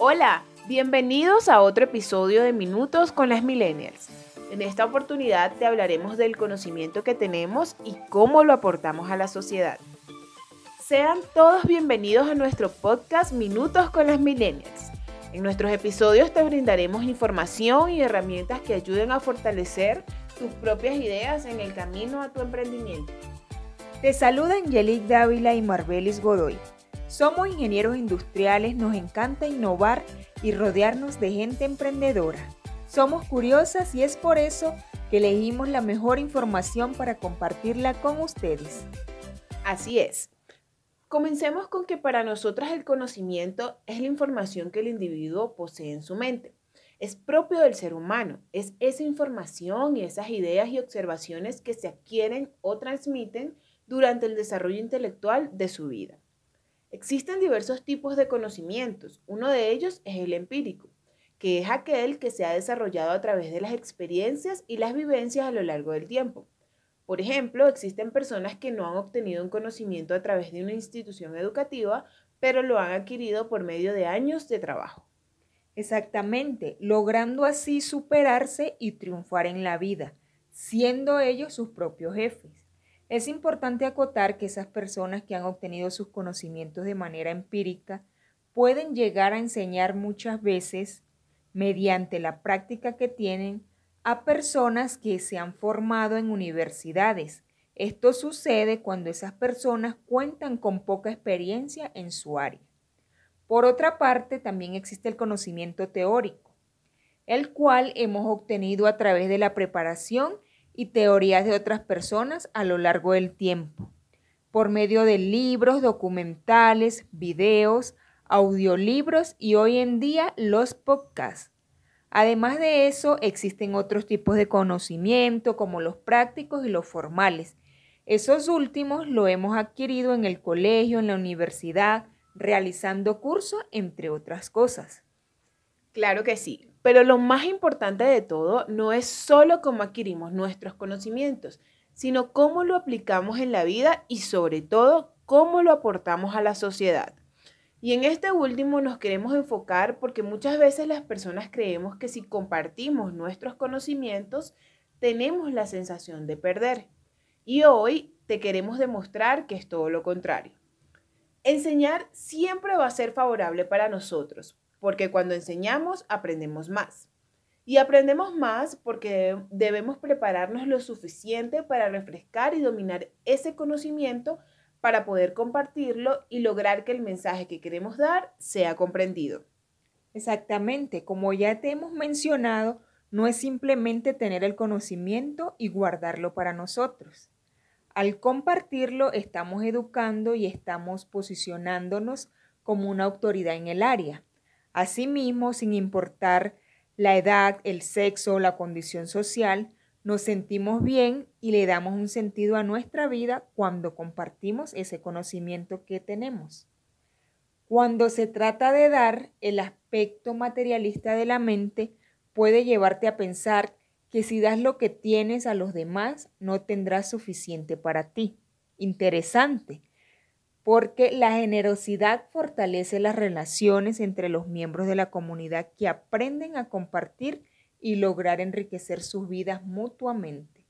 Hola, bienvenidos a otro episodio de Minutos con las Millennials. En esta oportunidad te hablaremos del conocimiento que tenemos y cómo lo aportamos a la sociedad. Sean todos bienvenidos a nuestro podcast Minutos con las Millennials. En nuestros episodios te brindaremos información y herramientas que ayuden a fortalecer tus propias ideas en el camino a tu emprendimiento. Te saludan Yelik Dávila y Marbelis Godoy. Somos ingenieros industriales, nos encanta innovar y rodearnos de gente emprendedora. Somos curiosas y es por eso que elegimos la mejor información para compartirla con ustedes. Así es. Comencemos con que para nosotras el conocimiento es la información que el individuo posee en su mente. Es propio del ser humano, es esa información y esas ideas y observaciones que se adquieren o transmiten durante el desarrollo intelectual de su vida. Existen diversos tipos de conocimientos. Uno de ellos es el empírico, que es aquel que se ha desarrollado a través de las experiencias y las vivencias a lo largo del tiempo. Por ejemplo, existen personas que no han obtenido un conocimiento a través de una institución educativa, pero lo han adquirido por medio de años de trabajo. Exactamente, logrando así superarse y triunfar en la vida, siendo ellos sus propios jefes. Es importante acotar que esas personas que han obtenido sus conocimientos de manera empírica pueden llegar a enseñar muchas veces, mediante la práctica que tienen, a personas que se han formado en universidades. Esto sucede cuando esas personas cuentan con poca experiencia en su área. Por otra parte, también existe el conocimiento teórico, el cual hemos obtenido a través de la preparación y teorías de otras personas a lo largo del tiempo, por medio de libros, documentales, videos, audiolibros y hoy en día los podcasts. Además de eso, existen otros tipos de conocimiento como los prácticos y los formales. Esos últimos lo hemos adquirido en el colegio, en la universidad, realizando cursos, entre otras cosas. Claro que sí. Pero lo más importante de todo no es solo cómo adquirimos nuestros conocimientos, sino cómo lo aplicamos en la vida y sobre todo cómo lo aportamos a la sociedad. Y en este último nos queremos enfocar porque muchas veces las personas creemos que si compartimos nuestros conocimientos, tenemos la sensación de perder. Y hoy te queremos demostrar que es todo lo contrario. Enseñar siempre va a ser favorable para nosotros, porque cuando enseñamos aprendemos más. Y aprendemos más porque debemos prepararnos lo suficiente para refrescar y dominar ese conocimiento para poder compartirlo y lograr que el mensaje que queremos dar sea comprendido. Exactamente, como ya te hemos mencionado, no es simplemente tener el conocimiento y guardarlo para nosotros. Al compartirlo estamos educando y estamos posicionándonos como una autoridad en el área. Asimismo, sin importar la edad, el sexo o la condición social, nos sentimos bien y le damos un sentido a nuestra vida cuando compartimos ese conocimiento que tenemos. Cuando se trata de dar, el aspecto materialista de la mente puede llevarte a pensar que si das lo que tienes a los demás, no tendrás suficiente para ti. Interesante, porque la generosidad fortalece las relaciones entre los miembros de la comunidad que aprenden a compartir y lograr enriquecer sus vidas mutuamente.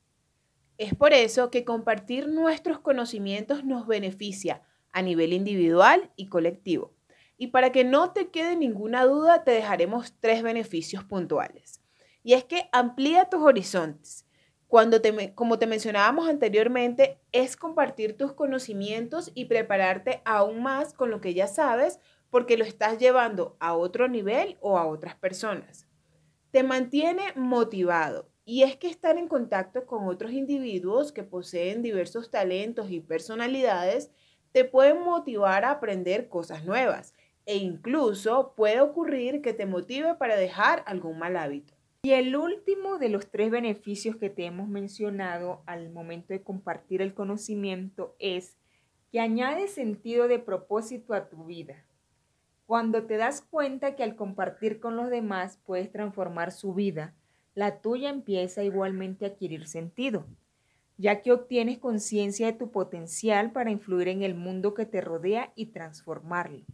Es por eso que compartir nuestros conocimientos nos beneficia a nivel individual y colectivo. Y para que no te quede ninguna duda, te dejaremos tres beneficios puntuales. Y es que amplía tus horizontes cuando te, como te mencionábamos anteriormente, es compartir tus conocimientos y prepararte aún más con lo que ya sabes porque lo estás llevando a otro nivel o a otras personas. Te mantiene motivado y es que estar en contacto con otros individuos que poseen diversos talentos y personalidades te puede motivar a aprender cosas nuevas e incluso puede ocurrir que te motive para dejar algún mal hábito. Y el último de los tres beneficios que te hemos mencionado al momento de compartir el conocimiento es que añade sentido de propósito a tu vida. Cuando te das cuenta que al compartir con los demás puedes transformar su vida, la tuya empieza igualmente a adquirir sentido, ya que obtienes conciencia de tu potencial para influir en el mundo que te rodea y transformarlo.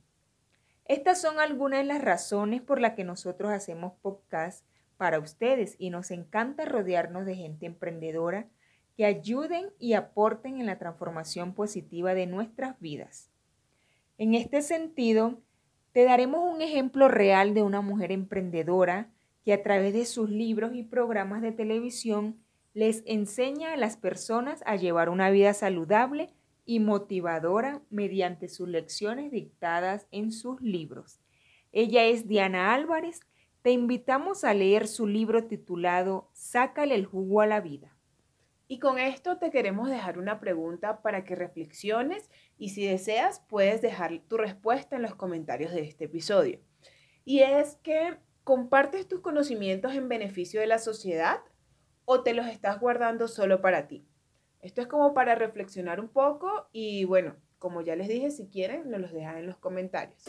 Estas son algunas de las razones por las que nosotros hacemos podcast para ustedes y nos encanta rodearnos de gente emprendedora que ayuden y aporten en la transformación positiva de nuestras vidas. En este sentido, te daremos un ejemplo real de una mujer emprendedora que a través de sus libros y programas de televisión les enseña a las personas a llevar una vida saludable y motivadora mediante sus lecciones dictadas en sus libros. Ella es Diana Álvarez. Te invitamos a leer su libro titulado Sácale el jugo a la vida. Y con esto te queremos dejar una pregunta para que reflexiones y si deseas puedes dejar tu respuesta en los comentarios de este episodio. Y es que compartes tus conocimientos en beneficio de la sociedad o te los estás guardando solo para ti. Esto es como para reflexionar un poco y bueno, como ya les dije, si quieren, nos los dejan en los comentarios.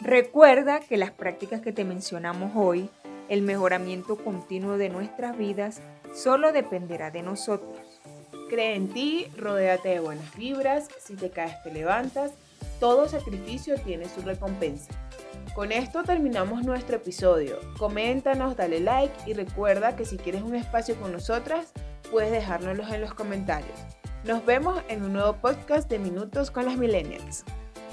Recuerda que las prácticas que te mencionamos hoy, el mejoramiento continuo de nuestras vidas, solo dependerá de nosotros. Cree en ti, rodéate de buenas vibras, si te caes te levantas, todo sacrificio tiene su recompensa. Con esto terminamos nuestro episodio. Coméntanos, dale like y recuerda que si quieres un espacio con nosotras, puedes dejárnoslos en los comentarios. Nos vemos en un nuevo podcast de Minutos con las Millennials.